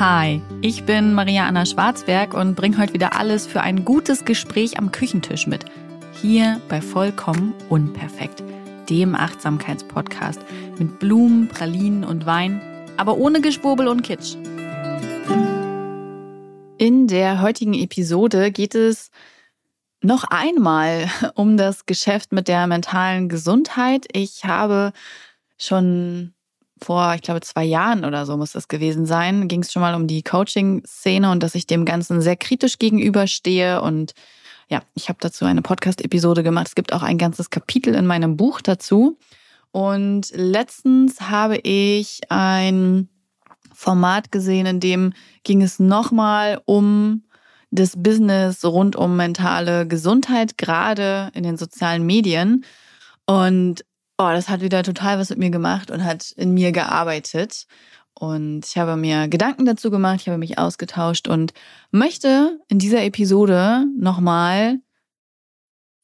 Hi, ich bin Maria Anna Schwarzberg und bringe heute wieder alles für ein gutes Gespräch am Küchentisch mit. Hier bei Vollkommen Unperfekt, dem Achtsamkeitspodcast mit Blumen, Pralinen und Wein, aber ohne Geschwurbel und Kitsch. In der heutigen Episode geht es noch einmal um das Geschäft mit der mentalen Gesundheit. Ich habe schon vor, ich glaube, zwei Jahren oder so muss das gewesen sein, ging es schon mal um die Coaching-Szene und dass ich dem Ganzen sehr kritisch gegenüberstehe. Und ja, ich habe dazu eine Podcast-Episode gemacht. Es gibt auch ein ganzes Kapitel in meinem Buch dazu. Und letztens habe ich ein Format gesehen, in dem ging es nochmal um das Business rund um mentale Gesundheit, gerade in den sozialen Medien. Und oh, das hat wieder total was mit mir gemacht und hat in mir gearbeitet. Und ich habe mir Gedanken dazu gemacht, ich habe mich ausgetauscht und möchte in dieser Episode nochmal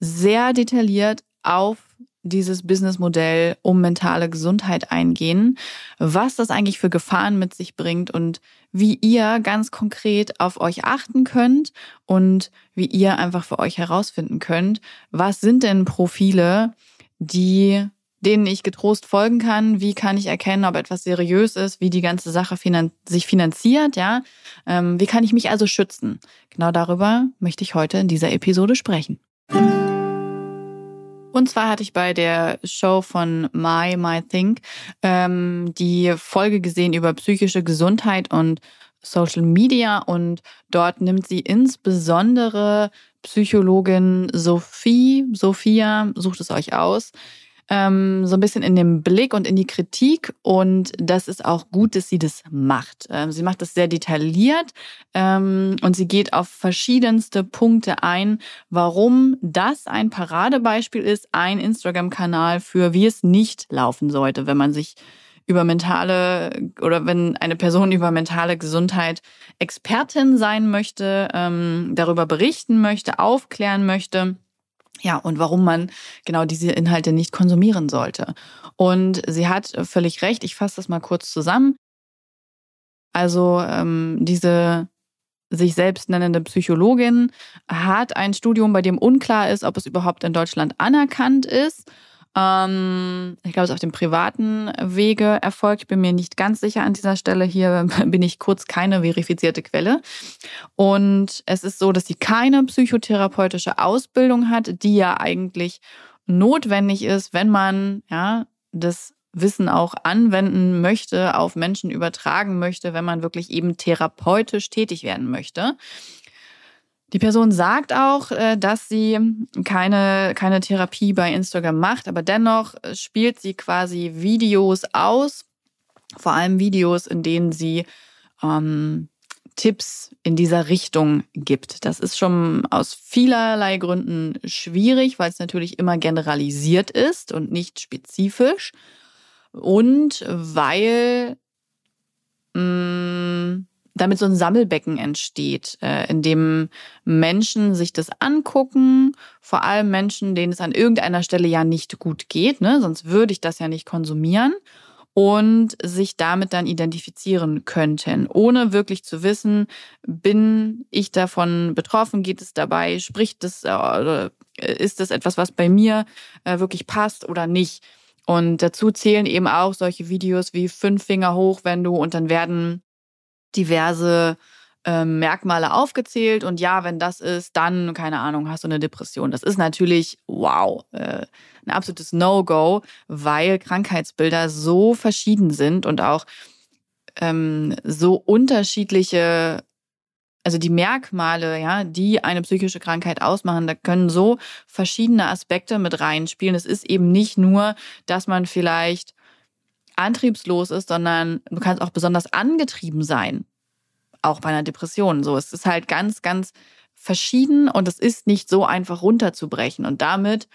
sehr detailliert auf dieses Businessmodell um mentale Gesundheit eingehen, was das eigentlich für Gefahren mit sich bringt und wie ihr ganz konkret auf euch achten könnt und wie ihr einfach für euch herausfinden könnt, was sind denn Profile, die denen ich getrost folgen kann. Wie kann ich erkennen, ob etwas seriös ist, wie die ganze Sache finan sich finanziert, ja? Ähm, wie kann ich mich also schützen? Genau darüber möchte ich heute in dieser Episode sprechen. Und zwar hatte ich bei der Show von My My Think ähm, die Folge gesehen über psychische Gesundheit und Social Media und dort nimmt sie insbesondere Psychologin Sophie, Sophia, sucht es euch aus, ähm, so ein bisschen in den Blick und in die Kritik. Und das ist auch gut, dass sie das macht. Ähm, sie macht das sehr detailliert ähm, und sie geht auf verschiedenste Punkte ein, warum das ein Paradebeispiel ist, ein Instagram-Kanal für wie es nicht laufen sollte, wenn man sich über mentale oder wenn eine Person über mentale Gesundheit Expertin sein möchte, ähm, darüber berichten möchte, aufklären möchte. Ja, und warum man genau diese Inhalte nicht konsumieren sollte. Und sie hat völlig recht, ich fasse das mal kurz zusammen. Also ähm, diese sich selbst nennende Psychologin hat ein Studium, bei dem unklar ist, ob es überhaupt in Deutschland anerkannt ist. Ähm, ich glaube, es ist auf dem privaten Wege erfolgt. Ich bin mir nicht ganz sicher an dieser Stelle. Hier bin ich kurz keine verifizierte Quelle. Und es ist so, dass sie keine psychotherapeutische Ausbildung hat, die ja eigentlich notwendig ist, wenn man ja das Wissen auch anwenden möchte, auf Menschen übertragen möchte, wenn man wirklich eben therapeutisch tätig werden möchte. Die Person sagt auch, äh, dass sie keine, keine Therapie bei Instagram macht, aber dennoch äh, spielt sie quasi Videos aus, vor allem Videos, in denen sie ähm, Tipps in dieser Richtung gibt. Das ist schon aus vielerlei Gründen schwierig, weil es natürlich immer generalisiert ist und nicht spezifisch. Und weil mh, mm, damit so ein Sammelbecken entsteht, äh, in dem Menschen sich das angucken, vor allem Menschen, denen es an irgendeiner Stelle ja nicht gut geht, ne? sonst würde ich das ja nicht konsumieren und sich damit dann identifizieren könnten, ohne wirklich zu wissen, bin ich davon betroffen, geht es dabei, spricht es äh, ist das etwas, was bei mir äh, wirklich passt oder nicht. Und dazu zählen eben auch solche Videos wie fünf Finger hoch, wenn du und dann werden diverse äh, Merkmale aufgezählt und ja, wenn das ist, dann, keine Ahnung, hast du eine Depression. Das ist natürlich, wow, äh, ein absolutes No-Go, weil Krankheitsbilder so verschieden sind und auch ähm, so unterschiedliche, also die Merkmale, ja, die eine psychische Krankheit ausmachen, da können so verschiedene Aspekte mit reinspielen. Es ist eben nicht nur, dass man vielleicht antriebslos ist, sondern du kannst auch besonders angetrieben sein. Auch bei einer Depression. So, es ist halt ganz, ganz verschieden und es ist nicht so einfach runterzubrechen. Und damit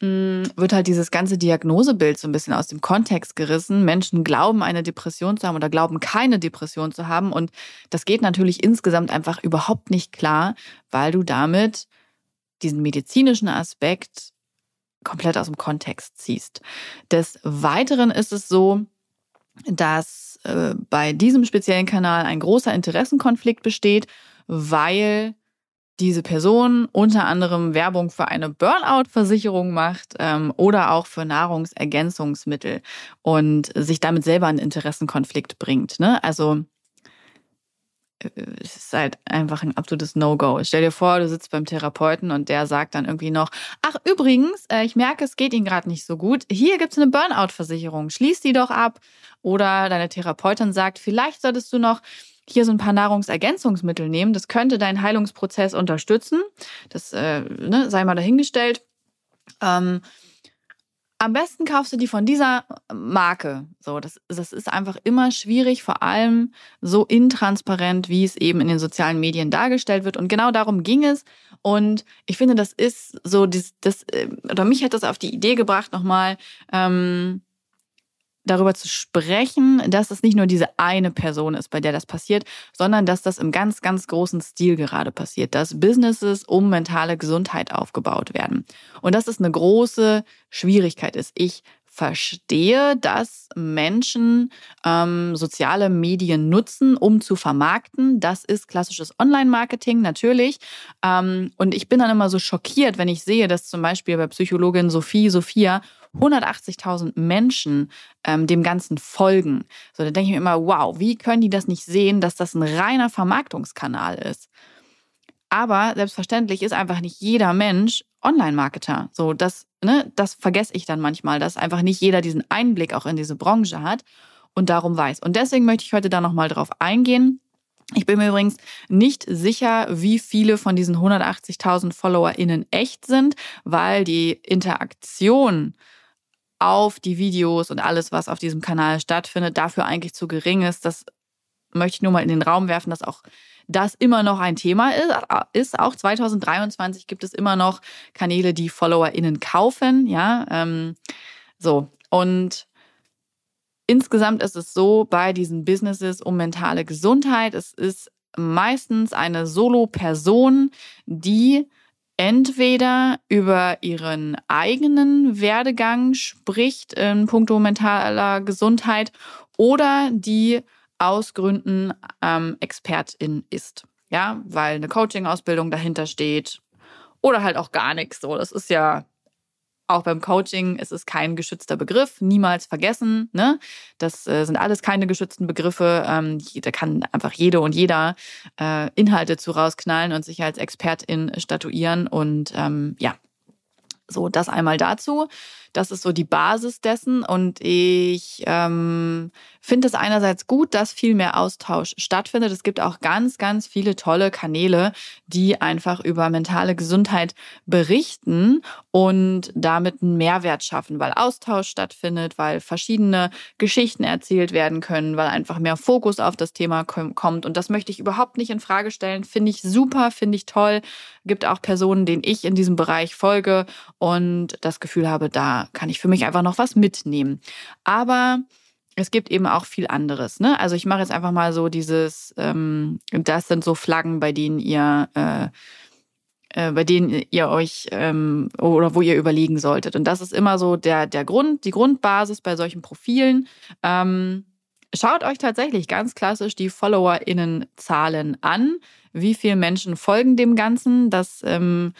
mh, mm, wird halt dieses ganze Diagnosebild so ein bisschen aus dem Kontext gerissen. Menschen glauben, eine Depression zu haben oder glauben, keine Depression zu haben. Und das geht natürlich insgesamt einfach überhaupt nicht klar, weil du damit diesen medizinischen Aspekt komplett aus dem Kontext ziehst. Des Weiteren ist es so, dass äh, bei diesem speziellen Kanal ein großer Interessenkonflikt besteht, weil diese Person unter anderem Werbung für eine Burnout-Versicherung macht ähm, oder auch für Nahrungsergänzungsmittel und sich damit selber einen Interessenkonflikt bringt. Ne? Also es ist halt einfach ein absolutes No-Go. Stell dir vor, du sitzt beim Therapeuten und der sagt dann irgendwie noch, ach übrigens, äh, ich merke, es geht Ihnen gerade nicht so gut. Hier gibt es eine Burnout-Versicherung. Schließ die doch ab. Oder deine Therapeutin sagt, vielleicht solltest du noch hier so ein paar Nahrungsergänzungsmittel nehmen. Das könnte deinen Heilungsprozess unterstützen. Das äh, ne, sei mal dahingestellt. Ähm, am besten kaufst du die von dieser Marke. So, das, das ist einfach immer schwierig, vor allem so intransparent, wie es eben in den sozialen Medien dargestellt wird. Und genau darum ging es. Und ich finde, das ist so, das, das äh, oder mich hat das auf die Idee gebracht, nochmal ähm, darüber zu sprechen, dass es nicht nur diese eine Person ist, bei der das passiert, sondern dass das im ganz, ganz großen Stil gerade passiert, dass Businesses um mentale Gesundheit aufgebaut werden. Und dass es eine große Schwierigkeit ist. Ich verstehe, dass Menschen ähm, soziale Medien nutzen, um zu vermarkten. Das ist klassisches Online-Marketing, natürlich. Ähm, und ich bin dann immer so schockiert, wenn ich sehe, dass zum Beispiel bei Psychologin Sophie, Sophia 180.000 Menschen ähm, dem Ganzen folgen. So, da denke ich mir immer, wow, wie können die das nicht sehen, dass das ein reiner Vermarktungskanal ist? Aber selbstverständlich ist einfach nicht jeder Mensch Online-Marketer. So, das, ne, das vergesse ich dann manchmal, dass einfach nicht jeder diesen Einblick auch in diese Branche hat und darum weiß. Und deswegen möchte ich heute da nochmal drauf eingehen. Ich bin mir übrigens nicht sicher, wie viele von diesen 180.000 FollowerInnen echt sind, weil die Interaktion auf die Videos und alles, was auf diesem Kanal stattfindet, dafür eigentlich zu gering ist. Das möchte ich nur mal in den Raum werfen, dass auch das immer noch ein Thema ist. ist. Auch 2023 gibt es immer noch Kanäle, die FollowerInnen kaufen. Ja, ähm, so. Und insgesamt ist es so bei diesen Businesses um mentale Gesundheit. Es ist meistens eine Solo-Person, die entweder über ihren eigenen Werdegang spricht in puncto mentaler Gesundheit oder die aus Gründen ähm, Expertin ist. Ja, weil eine Coaching-Ausbildung dahinter steht oder halt auch gar nichts. So, das ist ja auch beim Coaching ist es kein geschützter Begriff, niemals vergessen. Ne? Das äh, sind alles keine geschützten Begriffe. Ähm, da kann einfach jede und jeder äh, Inhalte zu rausknallen und sich als Expertin statuieren. Und ähm, ja, so das einmal dazu. Das ist so die Basis dessen. Und ich ähm, finde es einerseits gut, dass viel mehr Austausch stattfindet. Es gibt auch ganz, ganz viele tolle Kanäle, die einfach über mentale Gesundheit berichten und damit einen Mehrwert schaffen, weil Austausch stattfindet, weil verschiedene Geschichten erzählt werden können, weil einfach mehr Fokus auf das Thema kommt. Und das möchte ich überhaupt nicht in Frage stellen. Finde ich super, finde ich toll. Gibt auch Personen, denen ich in diesem Bereich folge und das Gefühl habe, da kann ich für mich einfach noch was mitnehmen. Aber es gibt eben auch viel anderes. Ne? Also ich mache jetzt einfach mal so dieses, ähm, das sind so Flaggen, bei denen ihr, äh, äh, bei denen ihr euch ähm, oder wo ihr überlegen solltet. Und das ist immer so der, der Grund, die Grundbasis bei solchen Profilen. Ähm, schaut euch tatsächlich ganz klassisch die FollowerInnen-Zahlen an. Wie viele Menschen folgen dem Ganzen? Das ähm,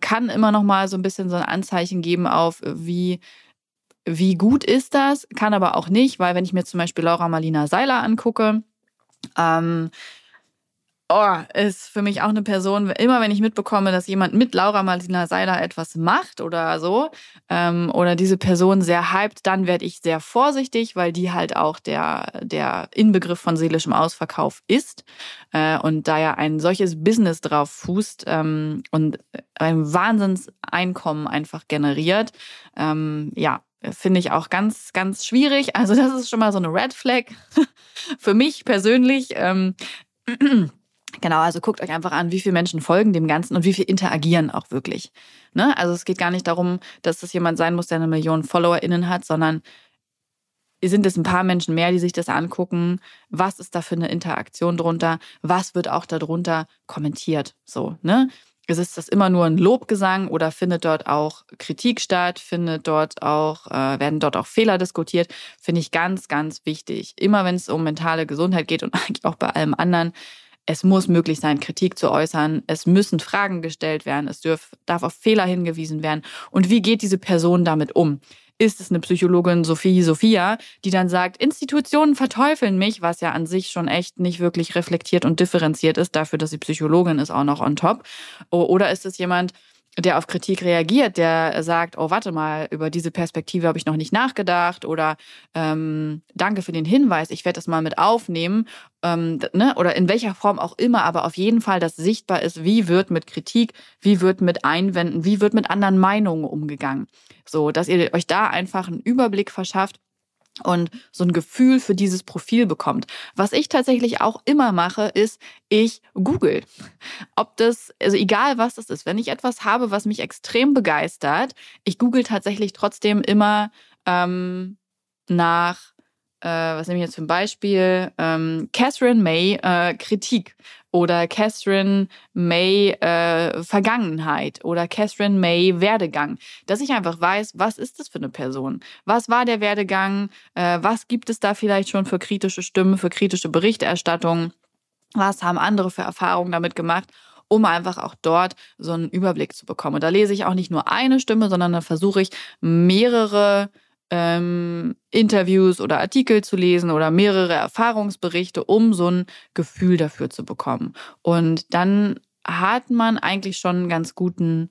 kann immer noch mal so ein bisschen so ein Anzeichen geben auf, wie, wie gut ist das, kann aber auch nicht, weil wenn ich mir zum Beispiel Laura Marlina Seiler angucke, ähm, oh, ist für mich auch eine Person, immer wenn ich mitbekomme, dass jemand mit Laura Marlina Seiler etwas macht oder so, ähm, oder diese Person sehr hypt, dann werde ich sehr vorsichtig, weil die halt auch der, der Inbegriff von seelischem Ausverkauf ist äh, und da ja ein solches Business drauf fußt ähm, und ein Wahnsinnseinkommen einfach generiert. Ähm, ja, finde ich auch ganz, ganz schwierig. Also das ist schon mal so eine Red Flag für mich persönlich. Ähm, Genau, also guckt euch einfach an, wie viele Menschen folgen dem Ganzen und wie viel interagieren auch wirklich. Ne? Also es geht gar nicht darum, dass das jemand sein muss, der eine Million FollowerInnen hat, sondern sind es ein paar Menschen mehr, die sich das angucken? Was ist da für eine Interaktion drunter? Was wird auch darunter kommentiert? So, ne? ist es das immer nur ein Lobgesang oder findet dort auch Kritik statt, findet dort auch, äh, werden dort auch Fehler diskutiert, finde ich ganz, ganz wichtig. Immer wenn es um mentale Gesundheit geht und eigentlich auch bei allem anderen, es muss möglich sein, Kritik zu äußern. Es müssen Fragen gestellt werden. Es darf, darf auf Fehler hingewiesen werden. Und wie geht diese Person damit um? ist es eine Psychologin Sophie Sophia, die dann sagt, Institutionen verteufeln mich, was ja an sich schon echt nicht wirklich reflektiert und differenziert ist, dafür, dass sie Psychologin ist, auch noch on top. Oder ist es jemand, der auf Kritik reagiert, der sagt, oh, warte mal, über diese Perspektive habe ich noch nicht nachgedacht oder ähm, danke für den Hinweis, ich werde das mal mit aufnehmen ähm, ne? oder in welcher Form auch immer, aber auf jeden Fall, dass sichtbar ist, wie wird mit Kritik, wie wird mit Einwänden, wie wird mit anderen Meinungen umgegangen. So, dass ihr euch da einfach einen Überblick verschafft, und so ein Gefühl für dieses Profil bekommt. Was ich tatsächlich auch immer mache, ist, ich google. Ob das, also egal was das ist, wenn ich etwas habe, was mich extrem begeistert, ich google tatsächlich trotzdem immer ähm, nach äh, was nehme ich jetzt ein Beispiel? Ähm, Catherine May äh, Kritik oder Catherine May äh, Vergangenheit oder Catherine May Werdegang. Dass ich einfach weiß, was ist das für eine Person? Was war der Werdegang? Äh, was gibt es da vielleicht schon für kritische Stimmen, für kritische Berichterstattung? Was haben andere für Erfahrungen damit gemacht? um einfach auch dort so einen Überblick zu bekommen. Und da lese ich auch nicht nur eine Stimme, sondern da versuche ich mehrere ähm, Interviews oder Artikel zu lesen oder mehrere Erfahrungsberichte, um so ein Gefühl dafür zu bekommen. Und dann hat man eigentlich schon einen ganz guten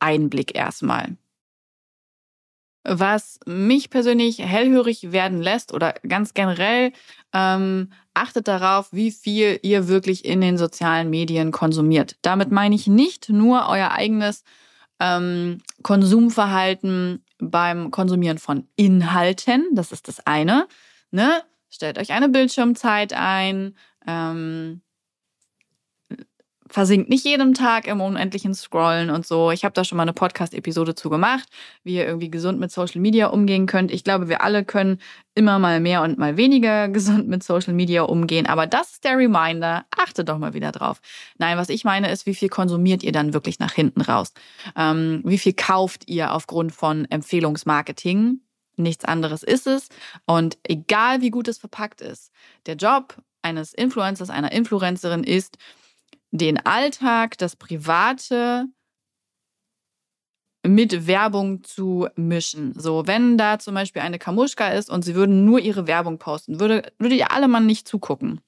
Einblick erstmal. Was mich persönlich hellhörig werden lässt oder ganz generell, ähm, achtet darauf, wie viel ihr wirklich in den sozialen Medien konsumiert. Damit meine ich nicht nur euer eigenes ähm, Konsumverhalten beim Konsumieren von Inhalten. Das ist das eine. Ne? Stellt euch eine Bildschirmzeit ein. Ähm, versinkt nicht jeden Tag im unendlichen Scrollen und so. Ich habe da schon mal eine Podcast-Episode zu gemacht, wie ihr irgendwie gesund mit Social Media umgehen könnt. Ich glaube, wir alle können immer mal mehr und mal weniger gesund mit Social Media umgehen. Aber das ist der Reminder. Achtet doch mal wieder drauf. Nein, was ich meine ist, wie viel konsumiert ihr dann wirklich nach hinten raus? Ähm, wie viel kauft ihr aufgrund von Empfehlungsmarketing? Nichts anderes ist es. Und egal wie gut es verpackt ist, der Job eines Influencers, einer Influencerin ist, den Alltag, das Private mit Werbung zu mischen. So, wenn da zum Beispiel eine Kamuschka ist und sie würden nur ihre Werbung posten, würde, würde ihr alle Mann nicht zugucken.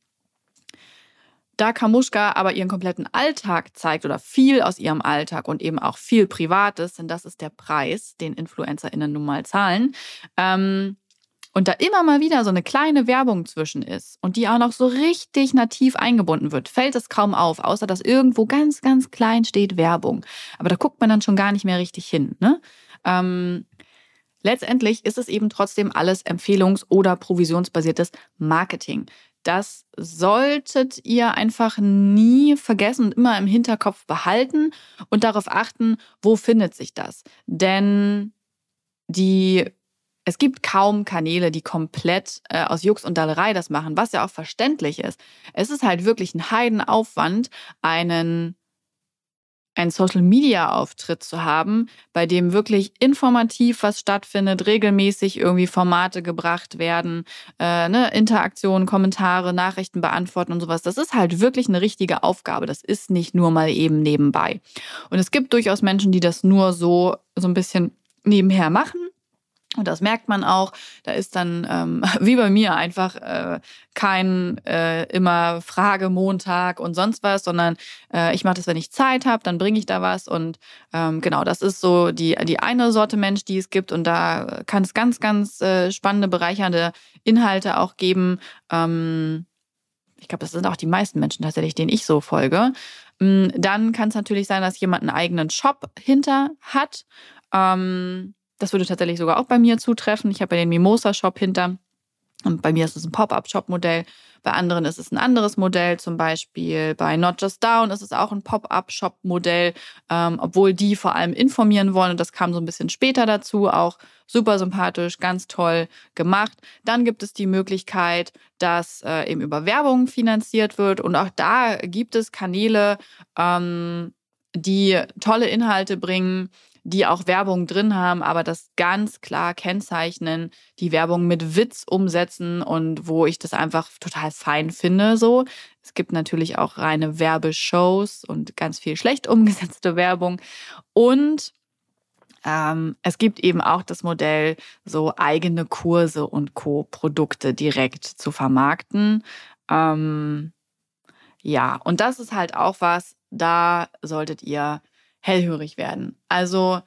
Da Kamuschka aber ihren kompletten Alltag zeigt oder viel aus ihrem Alltag und eben auch viel Privates, denn das ist der Preis, den InfluencerInnen nun mal zahlen, ähm, und da immer mal wieder so eine kleine Werbung zwischen ist und die auch noch so richtig nativ eingebunden wird, fällt es kaum auf, außer dass irgendwo ganz, ganz klein steht Werbung. Aber da guckt man dann schon gar nicht mehr richtig hin. Ne? Ähm, letztendlich ist es eben trotzdem alles empfehlungs- oder provisionsbasiertes Marketing. Das solltet ihr einfach nie vergessen und immer im Hinterkopf behalten und darauf achten, wo findet sich das. Denn die es gibt kaum Kanäle, die komplett äh, aus Jux und Dallerei das machen, was ja auch verständlich ist. Es ist halt wirklich ein Heidenaufwand, einen einen Social-Media-Auftritt zu haben, bei dem wirklich informativ was stattfindet, regelmäßig irgendwie Formate gebracht werden, äh, ne, Interaktionen, Kommentare, Nachrichten beantworten und sowas. Das ist halt wirklich eine richtige Aufgabe. Das ist nicht nur mal eben nebenbei. Und es gibt durchaus Menschen, die das nur so so ein bisschen nebenher machen und das merkt man auch. Da ist dann, ähm, wie bei mir, einfach äh, kein äh, immer Frage Montag und sonst was, sondern äh, ich mache das, wenn ich Zeit habe, dann bringe ich da was. Und ähm, genau, das ist so die, die eine Sorte Mensch, die es gibt. Und da kann es ganz, ganz äh, spannende, bereichernde Inhalte auch geben. Ähm, ich glaube, das sind auch die meisten Menschen tatsächlich, denen ich so folge. Mm, dann kann es natürlich sein, dass jemand einen eigenen Shop hinter hat. Ähm, das würde tatsächlich sogar auch bei mir zutreffen. Ich habe ja den Mimosa-Shop hinter. Und bei mir ist es ein Pop-up-Shop-Modell. Bei anderen ist es ein anderes Modell. Zum Beispiel bei Not Just Down ist es auch ein Pop-up-Shop-Modell, ähm, obwohl die vor allem informieren wollen. Und das kam so ein bisschen später dazu. Auch super sympathisch, ganz toll gemacht. Dann gibt es die Möglichkeit, dass äh, eben über Werbung finanziert wird. Und auch da gibt es Kanäle, ähm, die tolle Inhalte bringen, die auch Werbung drin haben, aber das ganz klar kennzeichnen, die Werbung mit Witz umsetzen und wo ich das einfach total fein finde. So, es gibt natürlich auch reine Werbeshows und ganz viel schlecht umgesetzte Werbung und ähm, es gibt eben auch das Modell, so eigene Kurse und Co-Produkte direkt zu vermarkten. Ähm, ja, und das ist halt auch was, da solltet ihr hellhörig werden. Also,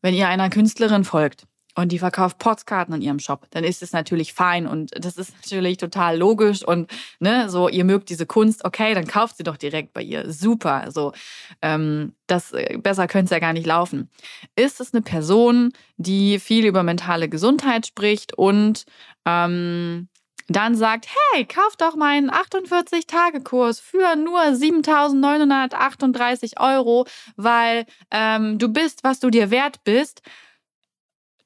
wenn ihr einer Künstlerin folgt und die verkauft Postkarten in ihrem Shop, dann ist es natürlich fein und das ist natürlich total logisch und ne, so ihr mögt diese Kunst, okay, dann kauft sie doch direkt bei ihr, super. So, ähm, das äh, besser könnte es ja gar nicht laufen. Ist es eine Person, die viel über mentale Gesundheit spricht und ähm, dann sagt, hey, kauf doch meinen 48-Tage-Kurs für nur 7.938 Euro, weil ähm, du bist, was du dir wert bist,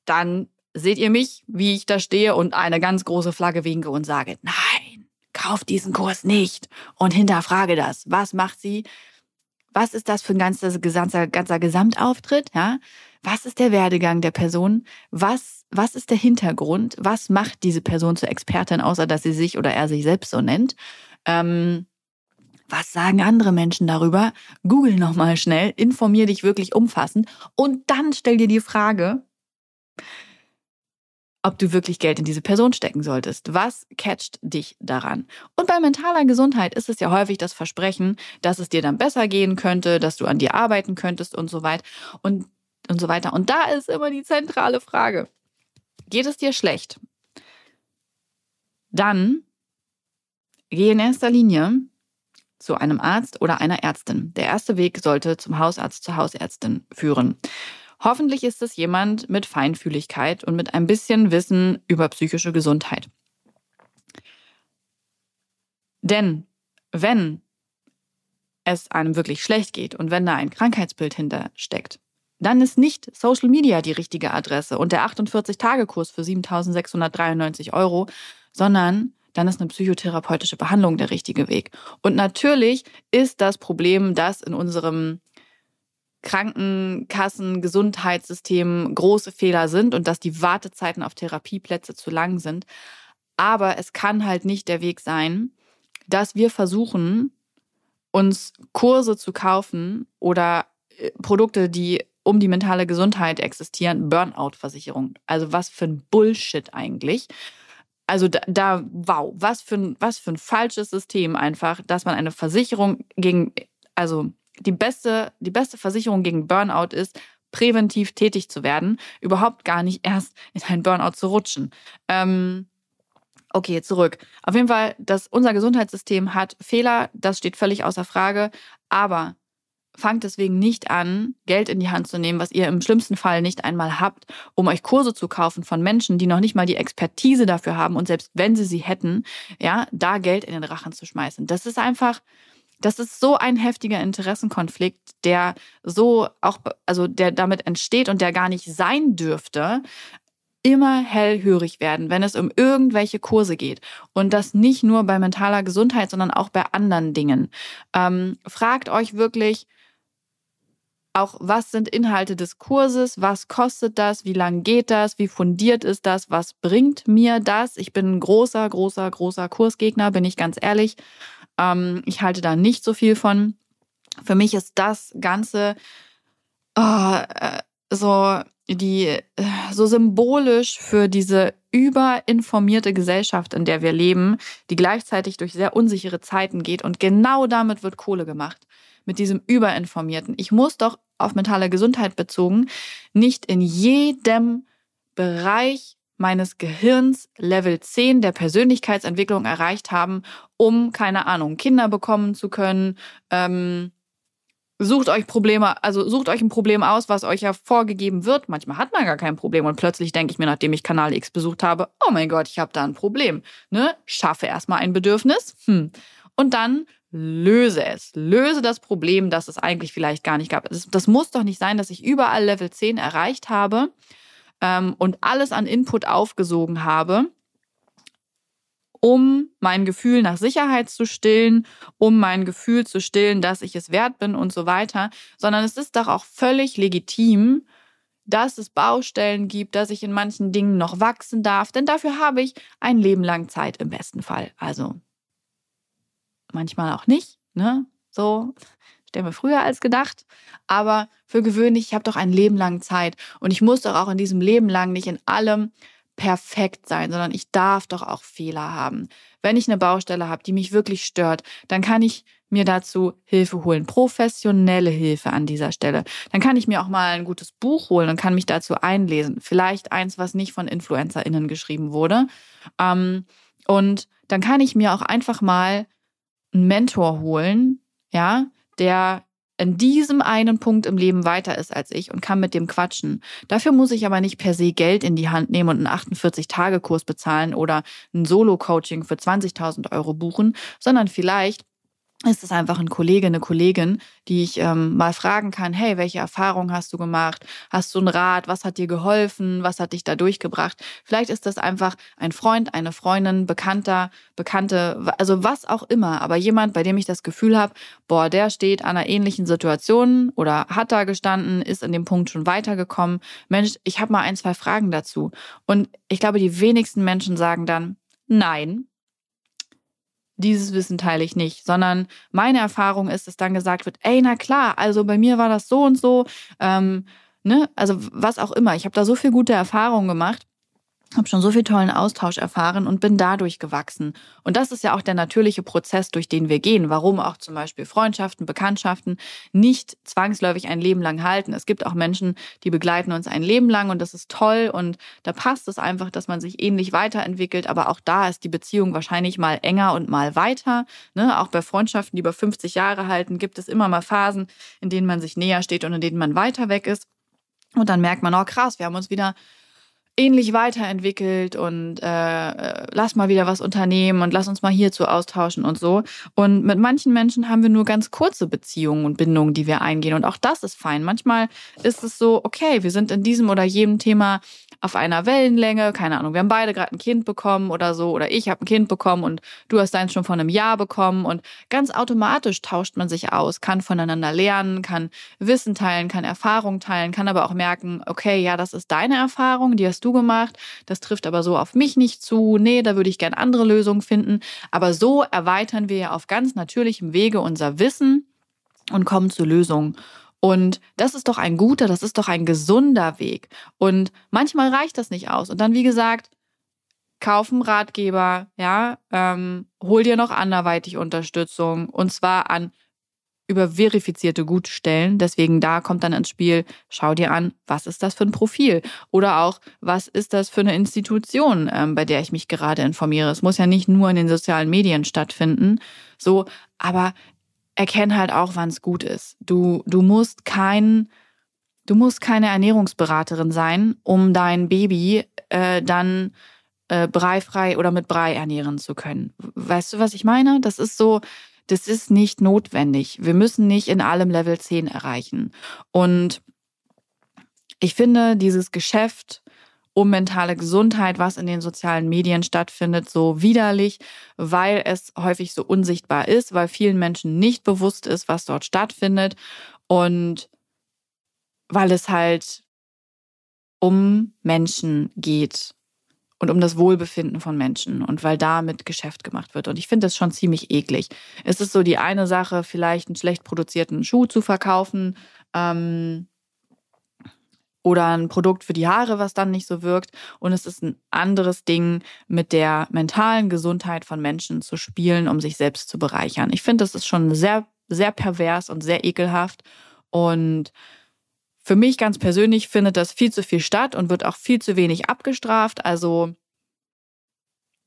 dann seht ihr mich, wie ich da stehe und eine ganz große Flagge winke und sage, nein, kauf diesen Kurs nicht und hinterfrage das. Was macht sie? Was ist das für ein ganzer, ganzer, ganzer Gesamtauftritt? Ja? Was ist der Werdegang der Person? Was, was ist der Hintergrund? Was macht diese Person zur Expertin, außer dass sie sich oder er sich selbst so nennt? Ähm, was sagen andere Menschen darüber? Google nochmal schnell, informier dich wirklich umfassend und dann stell dir die Frage, ob du wirklich Geld in diese Person stecken solltest. Was catcht dich daran? Und bei mentaler Gesundheit ist es ja häufig das Versprechen, dass es dir dann besser gehen könnte, dass du an dir arbeiten könntest und so weiter und, und so weiter. Und da ist immer die zentrale Frage. Geht es dir schlecht? Dann geh in erster Linie zu einem Arzt oder einer Ärztin. Der erste Weg sollte zum Hausarzt, zur Hausärztin führen. Hoffentlich ist es jemand mit Feinfühligkeit und mit ein bisschen Wissen über psychische Gesundheit. Denn wenn es einem wirklich schlecht geht und wenn da ein Krankheitsbild hintersteckt, dann ist nicht Social Media die richtige Adresse und der 48-Tage-Kurs für 7.693 Euro, sondern dann ist eine psychotherapeutische Behandlung der richtige Weg. Und natürlich ist das Problem, dass in unserem Krankenkassen, Gesundheitssystem große Fehler sind und dass die Wartezeiten auf Therapieplätze zu lang sind. Aber es kann halt nicht der Weg sein, dass wir versuchen, uns Kurse zu kaufen oder äh, Produkte, die um die mentale Gesundheit existieren, Burnout-Versicherung. Also was für ein Bullshit eigentlich. Also da, da, wow, was für ein, was für ein falsches System einfach, dass man eine Versicherung gegen, also die beste, die beste Versicherung gegen Burnout ist, präventiv tätig zu werden, überhaupt gar nicht erst in einen Burnout zu rutschen. Ähm, okay, zurück. Auf jeden Fall, dass unser Gesundheitssystem hat Fehler, das steht völlig außer Frage, aber fangt deswegen nicht an, Geld in die Hand zu nehmen, was ihr im schlimmsten Fall nicht einmal habt, um euch Kurse zu kaufen von Menschen, die noch nicht mal die Expertise dafür haben und selbst wenn sie sie hätten, ja, da Geld in den Rachen zu schmeißen. Das ist einfach, das ist so ein heftiger Interessenkonflikt, der so auch, also der damit entsteht und der gar nicht sein dürfte, immer hellhörig werden, wenn es um irgendwelche Kurse geht. Und das nicht nur bei mentaler Gesundheit, sondern auch bei anderen Dingen. Ähm, fragt euch wirklich, auch was sind Inhalte des Kurses, was kostet das, wie lang geht das, wie fundiert ist das, was bringt mir das. Ich bin ein großer, großer, großer Kursgegner, bin ich ganz ehrlich. Ähm, ich halte da nicht so viel von. Für mich ist das Ganze oh, so die äh, so symbolisch für diese überinformierte Gesellschaft, in der wir leben, die gleichzeitig durch sehr unsichere Zeiten geht und genau damit wird Kohle gemacht. Mit diesem überinformierten. Ich muss doch auf mentale Gesundheit bezogen nicht in jedem Bereich meines Gehirns Level 10 der Persönlichkeitsentwicklung erreicht haben, um, keine Ahnung, Kinder bekommen zu können. Ähm, sucht euch Probleme, also sucht euch ein Problem aus, was euch ja vorgegeben wird. Manchmal hat man gar kein Problem und plötzlich denke ich mir, nachdem ich Kanal X besucht habe, oh mein Gott, ich habe da ein Problem. Ne? Schaffe erstmal ein Bedürfnis. Hm. Und dann löse es. Löse das Problem, das es eigentlich vielleicht gar nicht gab. Das, das muss doch nicht sein, dass ich überall Level 10 erreicht habe ähm, und alles an Input aufgesogen habe um mein Gefühl nach Sicherheit zu stillen, um mein Gefühl zu stillen, dass ich es wert bin und so weiter, sondern es ist doch auch völlig legitim, dass es Baustellen gibt, dass ich in manchen Dingen noch wachsen darf, denn dafür habe ich ein Leben lang Zeit im besten Fall. Also manchmal auch nicht, ne? So sterbe früher als gedacht, aber für gewöhnlich, ich habe doch ein Leben lang Zeit und ich muss doch auch in diesem Leben lang nicht in allem perfekt sein, sondern ich darf doch auch Fehler haben. Wenn ich eine Baustelle habe, die mich wirklich stört, dann kann ich mir dazu Hilfe holen, professionelle Hilfe an dieser Stelle. Dann kann ich mir auch mal ein gutes Buch holen und kann mich dazu einlesen. Vielleicht eins, was nicht von InfluencerInnen geschrieben wurde. Ähm, und dann kann ich mir auch einfach mal einen Mentor holen, ja, der in diesem einen Punkt im Leben weiter ist als ich und kann mit dem quatschen. Dafür muss ich aber nicht per se Geld in die Hand nehmen und einen 48-Tage-Kurs bezahlen oder ein Solo-Coaching für 20.000 Euro buchen, sondern vielleicht ist es einfach ein Kollege, eine Kollegin, die ich ähm, mal fragen kann, hey, welche Erfahrungen hast du gemacht? Hast du einen Rat? Was hat dir geholfen? Was hat dich da durchgebracht? Vielleicht ist das einfach ein Freund, eine Freundin, Bekannter, Bekannte, also was auch immer, aber jemand, bei dem ich das Gefühl habe, boah, der steht an einer ähnlichen Situation oder hat da gestanden, ist in dem Punkt schon weitergekommen. Mensch, ich habe mal ein, zwei Fragen dazu. Und ich glaube, die wenigsten Menschen sagen dann, nein, dieses Wissen teile ich nicht, sondern meine Erfahrung ist, dass dann gesagt wird, ey, na klar, also bei mir war das so und so, ähm, ne, also was auch immer. Ich habe da so viel gute Erfahrungen gemacht habe schon so viel tollen Austausch erfahren und bin dadurch gewachsen. Und das ist ja auch der natürliche Prozess, durch den wir gehen. Warum auch zum Beispiel Freundschaften, Bekanntschaften nicht zwangsläufig ein Leben lang halten. Es gibt auch Menschen, die begleiten uns ein Leben lang und das ist toll und da passt es einfach, dass man sich ähnlich weiterentwickelt. Aber auch da ist die Beziehung wahrscheinlich mal enger und mal weiter. Ne? Auch bei Freundschaften, die über 50 Jahre halten, gibt es immer mal Phasen, in denen man sich näher steht und in denen man weiter weg ist. Und dann merkt man, oh krass, wir haben uns wieder ähnlich weiterentwickelt und äh, lass mal wieder was unternehmen und lass uns mal hierzu austauschen und so. Und mit manchen Menschen haben wir nur ganz kurze Beziehungen und Bindungen, die wir eingehen. Und auch das ist fein. Manchmal ist es so, okay, wir sind in diesem oder jedem Thema auf einer Wellenlänge, keine Ahnung, wir haben beide gerade ein Kind bekommen oder so, oder ich habe ein Kind bekommen und du hast deins schon vor einem Jahr bekommen und ganz automatisch tauscht man sich aus, kann voneinander lernen, kann Wissen teilen, kann Erfahrung teilen, kann aber auch merken, okay, ja, das ist deine Erfahrung, die hast du gemacht, das trifft aber so auf mich nicht zu, nee, da würde ich gern andere Lösungen finden, aber so erweitern wir ja auf ganz natürlichem Wege unser Wissen und kommen zu Lösungen. Und das ist doch ein guter, das ist doch ein gesunder Weg. Und manchmal reicht das nicht aus. Und dann, wie gesagt, kaufen Ratgeber, ja, ähm, hol dir noch anderweitig Unterstützung und zwar an über verifizierte Gutstellen. Deswegen da kommt dann ins Spiel, schau dir an, was ist das für ein Profil? Oder auch, was ist das für eine Institution, ähm, bei der ich mich gerade informiere? Es muss ja nicht nur in den sozialen Medien stattfinden. So, aber erkenn halt auch, wann es gut ist. Du, du musst kein, du musst keine Ernährungsberaterin sein, um dein Baby äh, dann äh, breifrei oder mit Brei ernähren zu können. Weißt du, was ich meine? Das ist so, das ist nicht notwendig. Wir müssen nicht in allem Level 10 erreichen. Und ich finde, dieses Geschäft um mentale Gesundheit, was in den sozialen Medien stattfindet, so widerlich, weil es häufig so unsichtbar ist, weil vielen Menschen nicht bewusst ist, was dort stattfindet und weil es halt um Menschen geht und um das Wohlbefinden von Menschen und weil damit Geschäft gemacht wird. Und ich finde das schon ziemlich eklig. Es ist so die eine Sache, vielleicht einen schlecht produzierten Schuh zu verkaufen. Ähm, oder ein Produkt für die Haare, was dann nicht so wirkt. Und es ist ein anderes Ding, mit der mentalen Gesundheit von Menschen zu spielen, um sich selbst zu bereichern. Ich finde, das ist schon sehr, sehr pervers und sehr ekelhaft. Und für mich ganz persönlich findet das viel zu viel statt und wird auch viel zu wenig abgestraft. Also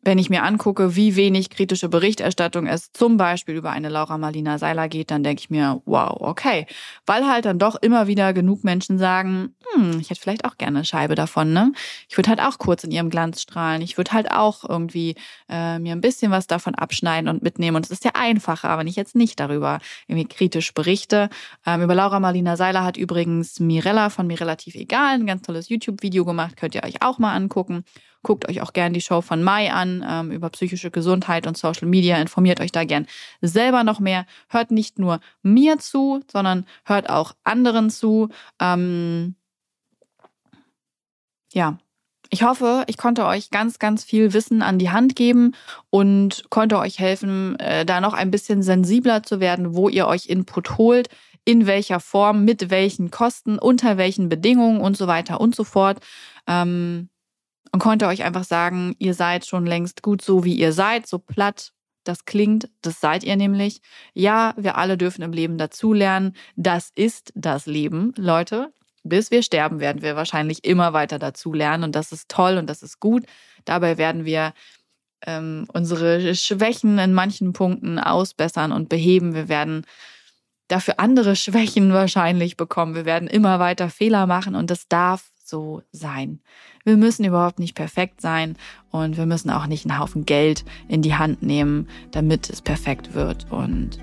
wenn ich mir angucke, wie wenig kritische Berichterstattung es zum Beispiel über eine Laura Marlina Seiler geht, dann denke ich mir, wow, okay. Weil halt dann doch immer wieder genug Menschen sagen, hm, ich hätte vielleicht auch gerne eine Scheibe davon, ne? Ich würde halt auch kurz in ihrem Glanz strahlen. Ich würde halt auch irgendwie äh, mir ein bisschen was davon abschneiden und mitnehmen. Und es ist ja einfacher, wenn ich jetzt nicht darüber irgendwie kritisch berichte. Ähm, über Laura Marlina Seiler hat übrigens Mirella von mir relativ egal ein ganz tolles YouTube-Video gemacht, könnt ihr euch auch mal angucken. Guckt euch auch gerne die Show von Mai an ähm, über psychische Gesundheit und Social Media. Informiert euch da gern selber noch mehr. Hört nicht nur mir zu, sondern hört auch anderen zu. Ähm, ja, ich hoffe, ich konnte euch ganz, ganz viel Wissen an die Hand geben und konnte euch helfen, äh, da noch ein bisschen sensibler zu werden, wo ihr euch Input holt, in welcher Form, mit welchen Kosten, unter welchen Bedingungen und so weiter und so fort. Ähm, und konnte euch einfach sagen, ihr seid schon längst gut so, wie ihr seid, so platt das klingt, das seid ihr nämlich. Ja, wir alle dürfen im Leben dazulernen. Das ist das Leben, Leute bis wir sterben, werden wir wahrscheinlich immer weiter dazu lernen und das ist toll und das ist gut. Dabei werden wir ähm, unsere Schwächen in manchen Punkten ausbessern und beheben. Wir werden dafür andere Schwächen wahrscheinlich bekommen. Wir werden immer weiter Fehler machen und das darf so sein. Wir müssen überhaupt nicht perfekt sein und wir müssen auch nicht einen Haufen Geld in die Hand nehmen, damit es perfekt wird und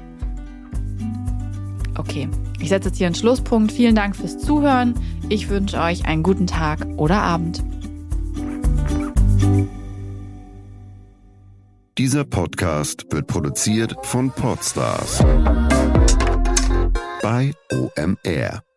Okay, ich setze jetzt hier einen Schlusspunkt. Vielen Dank fürs Zuhören. Ich wünsche euch einen guten Tag oder Abend. Dieser Podcast wird produziert von Podstars bei OMR.